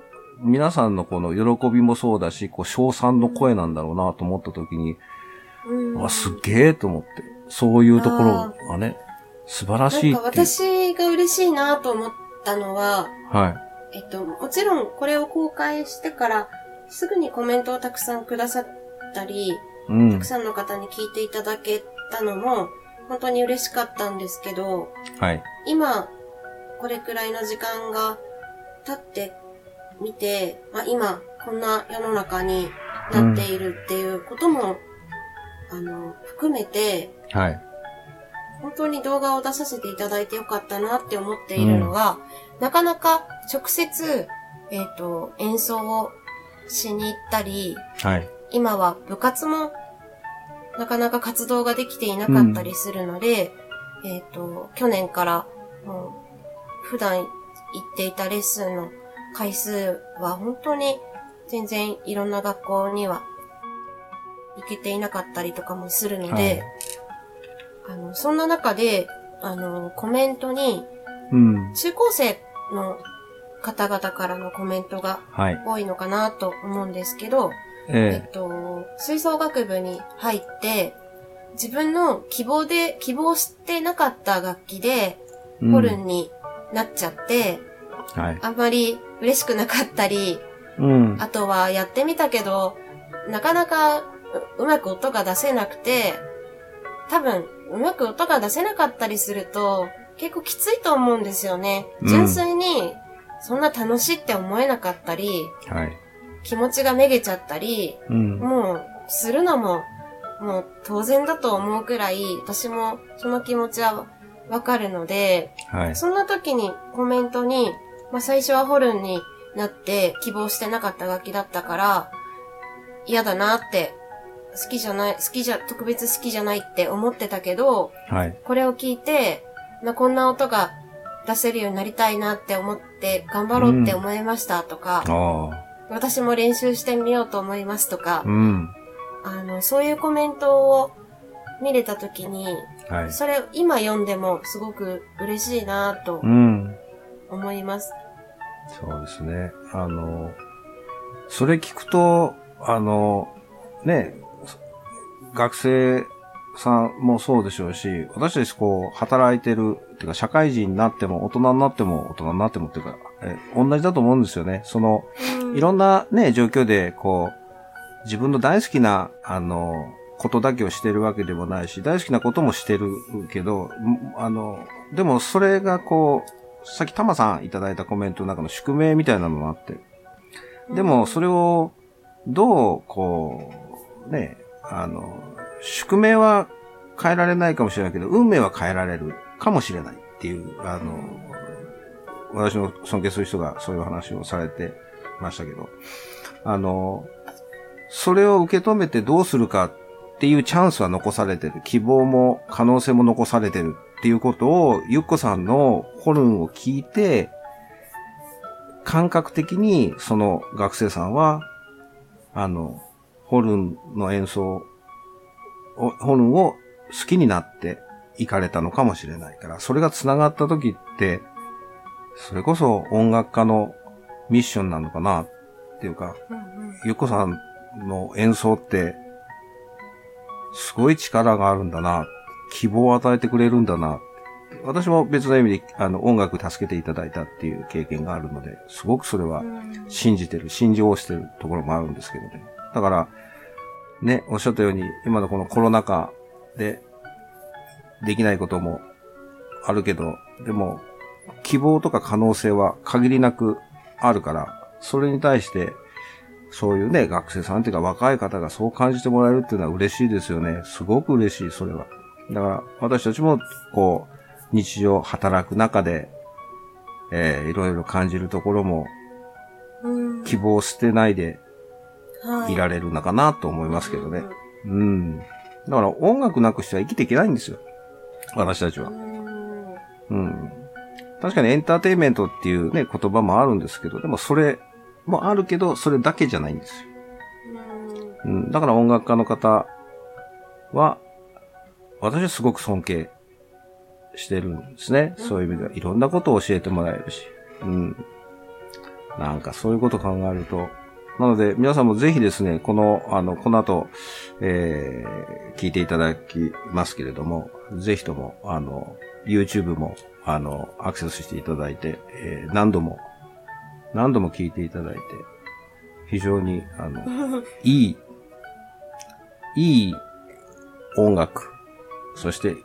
皆さんのこの喜びもそうだし、こう、賞賛の声なんだろうなと思った時に、うんわ、すっげえと思って、そういうところがね、素晴らしいなんかっていう。私が嬉しいなと思ったのは、はい。えっと、もちろんこれを公開してから、すぐにコメントをたくさんくださったり、うんたく。さんの方に聞いていただけたのも、本当に嬉しかったんですけど、はい。今、これくらいの時間が経って見て、まあ、今、こんな世の中になっているっていうことも、あの、含めて、はい。本当に動画を出させていただいてよかったなって思っているのが、なかなか直接、えっ、と、演奏をしに行ったり、はい。今は部活もなかなか活動ができていなかったりするので、えっ、と、去年からもう普段行っていたレッスンの回数は本当に全然いろんな学校には行けていなかったりとかもするので、あの、そんな中で、あの、コメントに、うん。中高生の方々からのコメントがはい。多いのかなと思うんですけど、ええっと、吹奏楽部に入って、自分の希望で、希望してなかった楽器で、えホルンになっちゃって、うんはい。あんまり嬉しくなかったり、うん。あとはやってみたけど、なかなかううまく音が出せなくて、多分、うまく音が出せなかったりすると、結構きついと思うんですよね。うん純粋に、そんな楽しいって思えなかったり、はい。気持ちがめげちゃったり、うん。もう、するのも、もう当然だと思うくらい、私もその気持ちはわかるので、はい。そんな時にコメントに、まあ最初はホルンになって希望してなかった楽器だったから、嫌だなって、好きじゃない、好きじゃ、特別好きじゃないって思ってたけど、はい。これを聞いて、まあこんな音が出せるようになりたいなって思って頑張ろうって思いましたとか、ああ。私も練習してみようと思いますとかう、ん。あの、そういうコメントを見れたときに、はい。それ今読んでもすごく嬉しいなとうん。思います。そうですね。あの、それ聞くと、あの、ね、学生さんもそうでしょうし、私たちこう、働いてる、っていうか社会人になっても、大人になっても、大人になってもっていうか、え、同じだと思うんですよね。その、いろんなね、状況で、こう、自分の大好きな、あの、ことだけをしてるわけでもないし、大好きなこともしてるけど、んあの、でもそれがこう、さっきタマさんいただいたコメントの中の宿命みたいなのがあって、でもそれを、どう、こう、ね、あの、宿命は変えられないかもしれないけど、運命は変えられるかもしれないっていう、あの、私の尊敬する人がそういう話をされてましたけど、あの、それを受け止めてどうするかっていうチャンスは残されてる。希望も可能性も残されてるっていうことを、ゆっこさんのホルンを聞いて、感覚的にその学生さんは、あの、ホルンの演奏を、ホルンを好きになっていかれたのかもしれないから、それが繋がった時って、それこそ音楽家のミッションなのかなっていうか、ゆっこさんの演奏って、すごい力があるんだな、希望を与えてくれるんだな。私も別の意味で、あの、音楽助けていただいたっていう経験があるので、すごくそれはうん信じてる、信じをしてるところもあるんですけどね。だから、ね、おっしゃったように、今のこのコロナ禍で、できないこともあるけど、でも、希望とか可能性は限りなくあるから、それに対して、そういうね、学生さんっていうか若い方がそう感じてもらえるっていうのは嬉しいですよね。すごく嬉しい、それは。だから、私たちも、こう、日常働く中で、えーいろいろ感じるところも、うん希望を捨てないではいられるのかなと思いますけどね。うん。だから音楽なくしては生きていけないんですよ。私たちはう。んうん。確かにエンターテインメントっていうね、言葉もあるんですけど、でもそれもあるけど、それだけじゃないんですよ。うんうん。だから音楽家の方は、私はすごく尊敬してるんですね。そういう意味では。いろんなことを教えてもらえるし。うん。なんかそういうことを考えると。なので、皆さんもぜひですね、この、あの、この後、えー、聞いていただきますけれども、ぜひとも、あの、YouTube も、あの、アクセスしていただいて、えー何度も、何度も聞いていただいて、非常に、あの、いい、いい音楽、そして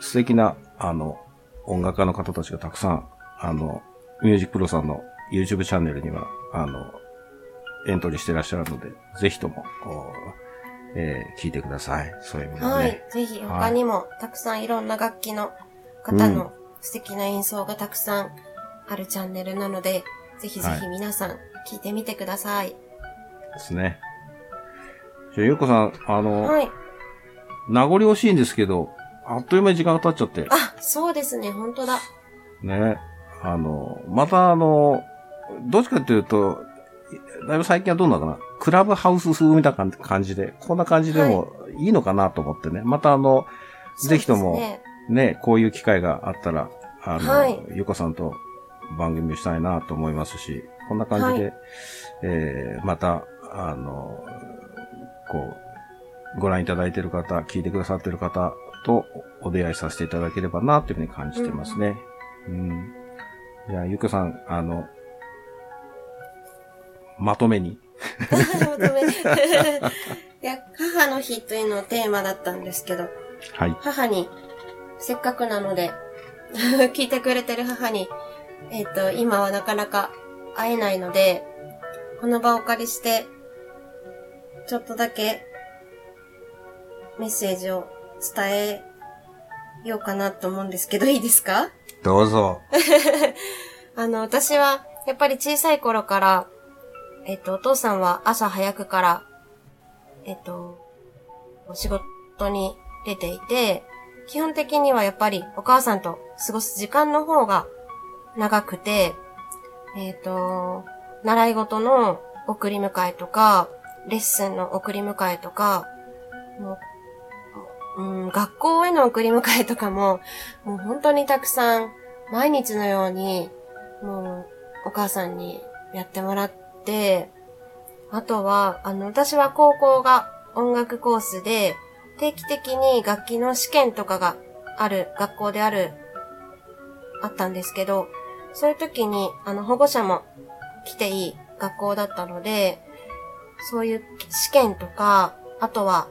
素敵な、あの、音楽家の方たちがたくさん、あの、ミュージックプロさんの YouTube チャンネルにはあの、エントリーしてらっしゃるので、ぜひとも、えー、聞いてください。そういう意味でね。はい。ぜひ、他にも、たくさんいろんな楽器の方の素敵な演奏がたくさんあるチャンネルなので、ぜひぜひ皆さん聞いてみてください。はい、ですね。じゃあ、ゆうこさん、あの、はい。名残惜しいんですけど、あっという間に時間が経っちゃって。あ、そうですね、本当だ。ね。あの、またあの、どっちかっていうと、だいぶ最近はどうなのかな？クラブハウス風みたいな感じで、こんな感じでもいいのかなと思ってね。はい、またあの、ぜひとも、ね、ね、こういう機会があったら、あの、はい、ゆこさんと番組をしたいなと思いますし、こんな感じで、はい、えー、また、あの、こう、ご覧いただいている方、聞いてくださっている方とお出会いさせていただければなというふうに感じてますね。うん。うん、じゃあ、ゆこさん、あの、まとめに。まとめに。いや、母の日というのをテーマだったんですけど、はい。母にせっかくなので 聞いてくれてる母に、えっ、ー、と、今はなかなか会えないので、この場をお借りして、ちょっとだけメッセージを伝えようかなと思うんですけど、いいですか？どうぞ。あの、私は、やっぱり小さい頃から、えっ、と、お父さんは朝早くから、えっ、と、お仕事に出ていて、基本的にはやっぱりお母さんと過ごす時間の方が長くて、えっ、と、習い事の送り迎えとか、レッスンの送り迎えとか、もう、うん、学校への送り迎えとかも、もう本当にたくさん、毎日のように、もう、お母さんにやってもらって、あとは、あの、私は高校が音楽コースで、定期的に楽器の試験とかがある、学校である、あったんですけど、そういう時に、あの、保護者も来ていい学校だったので、そういう試験とか、あとは、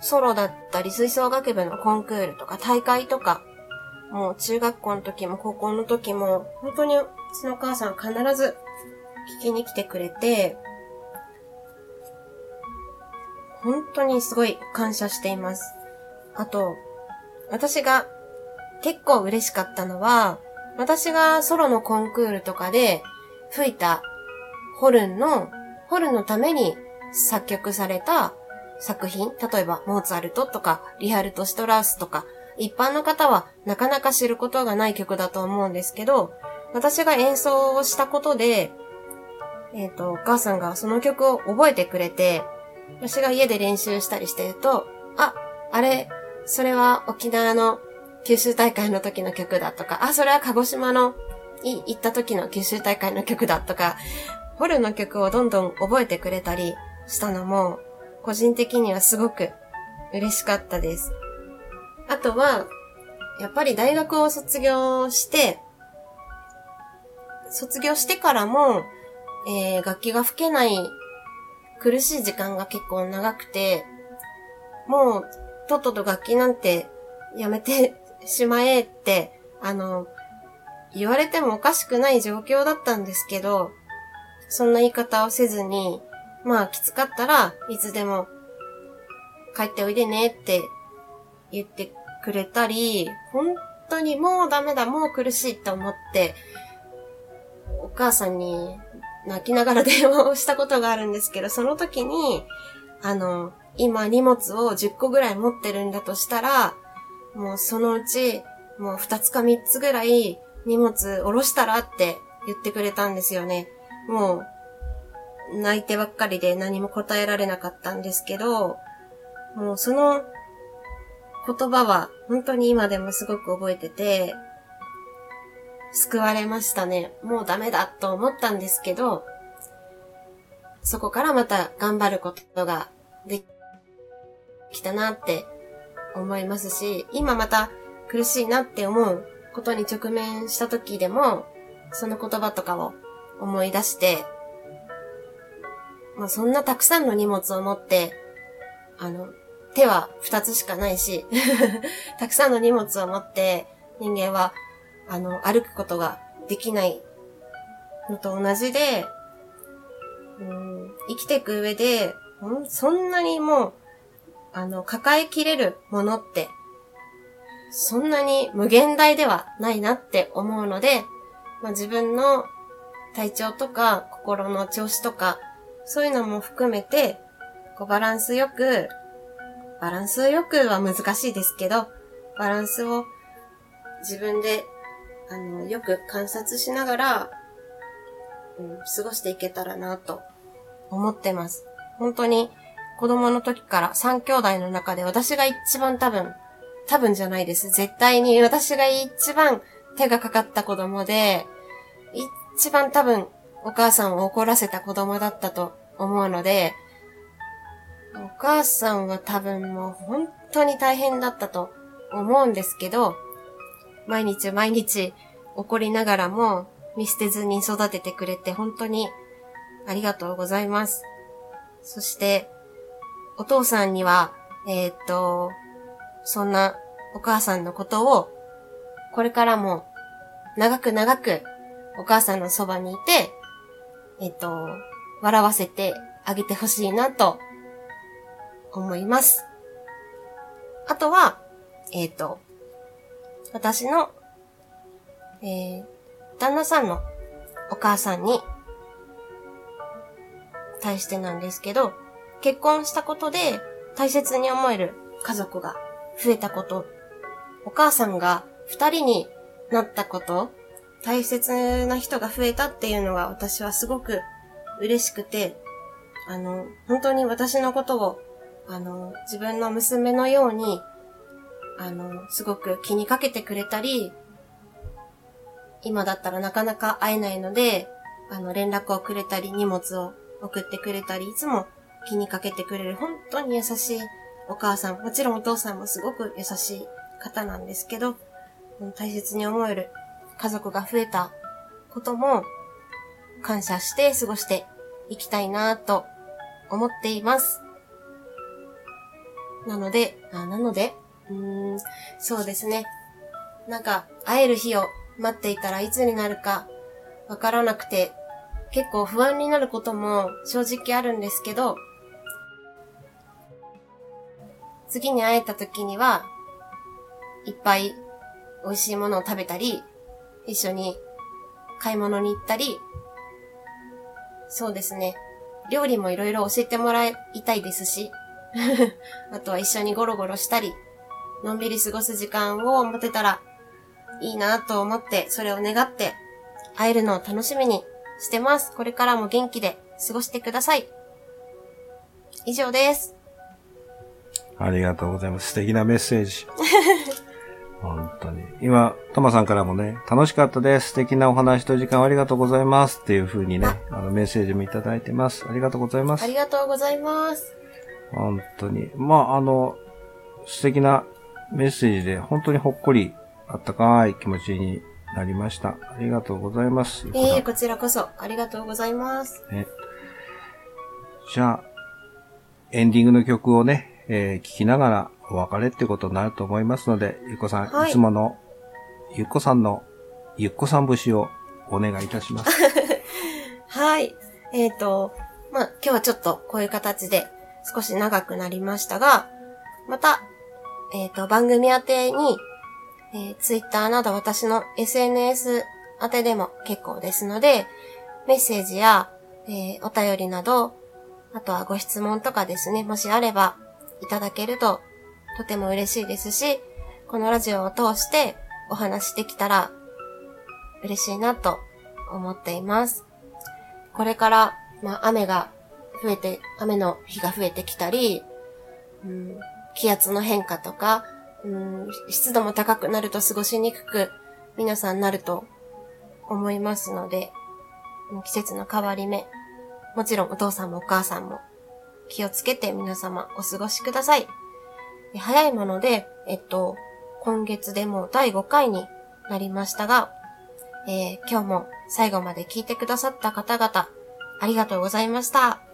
ソロだったり、吹奏楽部のコンクールとか、大会とか、もう中学校の時も高校の時も、本当にうちのお母さん必ず聞きに来てくれて、本当にすごい感謝しています。あと、私が結構嬉しかったのは、私がソロのコンクールとかで吹いたホルンの、ホルンのために作曲された作品、例えばモーツァルトとかリハルト・シトラウスとか、一般の方はなかなか知ることがない曲だと思うんですけど、私が演奏をしたことで、えっ、ー、と、お母さんがその曲を覚えてくれて、私が家で練習したりしてると、あ、あれ、それは沖縄の九州大会の時の曲だとか、あ、それは鹿児島の行った時の九州大会の曲だとか、ホルの曲をどんどん覚えてくれたりしたのも、個人的にはすごく嬉しかったです。あとは、やっぱり大学を卒業して、卒業してからも、えー、楽器が吹けない苦しい時間が結構長くて、もう、とっとと楽器なんてやめてしまえって、あの、言われてもおかしくない状況だったんですけど、そんな言い方をせずに、まあきつかったらいつでも帰っておいでねって言ってくれたり、本当にもうダメだ、もう苦しいって思って、お母さんに泣きながら電話をしたことがあるんですけど、その時に、あの、今荷物を10個ぐらい持ってるんだとしたら、もうそのうち、もう2つか3つぐらい荷物下ろしたらって言ってくれたんですよね。もう、泣いてばっかりで何も答えられなかったんですけど、もうその言葉は本当に今でもすごく覚えてて、救われましたね。もうダメだと思ったんですけど、そこからまた頑張ることができたなって思いますし、今また苦しいなって思うことに直面した時でも、その言葉とかを思い出して、まあそんなたくさんの荷物を持って、あの、手は二つしかないし たくさんの荷物を持って人間はあの、歩くことができないのと同じで、うん、生きていく上で、んそんなにもう、あの、抱えきれるものって、そんなに無限大ではないなって思うので、まあ、自分の体調とか心の調子とか、そういうのも含めて、こうバランスよく、バランスよくは難しいですけど、バランスを自分で、あの、よく観察しながら、うん、過ごしていけたらなと思ってます。本当に子供の時から3兄弟の中で私が一番多分、多分じゃないです。絶対に私が一番手がかかった子供で、一番多分お母さんを怒らせた子供だったと思うので、お母さんは多分もう本当に大変だったと思うんですけど、毎日毎日怒りながらも見捨てずに育ててくれて本当にありがとうございます。そして、お父さんには、えーっと、そんなお母さんのことを、これからも長く長くお母さんのそばにいて、えっと、笑わせてあげてほしいなと思います。あとは、えっと、私の、えー、旦那さんのお母さんに対してなんですけど、結婚したことで大切に思える家族が増えたこと、お母さんが二人になったこと、大切な人が増えたっていうのが私はすごく嬉しくて、あの、本当に私のことを、あの、自分の娘のように、あの、すごく気にかけてくれたり、今だったらなかなか会えないので、あの、連絡をくれたり、荷物を送ってくれたり、いつも気にかけてくれる、本当に優しいお母さん、もちろんお父さんもすごく優しい方なんですけど、大切に思える家族が増えたことも、感謝して過ごしていきたいなと思っています。なので、あなので、うん、そうですね。なんか、会える日を待っていたらいつになるかわからなくて、結構不安になることも正直あるんですけど、次に会えた時には、いっぱい美味しいものを食べたり、一緒に買い物に行ったり、そうですね。料理もいろいろ教えてもらいたいですし、あとは一緒にゴロゴロしたり、のんびり過ごす時間を持てたらいいなと思って、それを願って、会えるのを楽しみにしてます。これからも元気で過ごしてください。以上です。ありがとうございます。素敵なメッセージ。本当に。今、トマさんからもね、楽しかったです。素敵なお話と時間をありがとうございます。っていう風にね、あのメッセージもいただいてます。ありがとうございます。ありがとうございます。本当に。まあ、あの、素敵なメッセージで、本当にほっこり、あったかい気持ちになりました。ありがとうございます。ええこちらこそありがとうございます。ね、じゃあ、エンディングの曲をね、えー聞きながらお別れってことになると思いますので、ゆっこさん、はいい、つもの、ゆっこさんの、ゆっこさん節をお願いいたします。はい。えっ、と、まあ、今日はちょっとこういう形で少し長くなりましたが、また、えっ、と、番組宛てに、えー、Twitter など私の SNS 宛てでも結構ですので、メッセージや、えーお便りなど、あとはご質問とかですね、もしあればいただけるととても嬉しいですし、このラジオを通してお話しできたら嬉しいなと思っています。これから、まあ、雨が増えて、雨の日が増えてきたり、うん、気圧の変化とか、うん、湿度も高くなると過ごしにくく、皆さんなると思いますので、季節の変わり目、もちろんお父さんもお母さんも気をつけて皆様お過ごしください。早いもので、えっと、今月でもう第5回になりましたが、えー今日も最後まで聞いてくださった方々、ありがとうございました。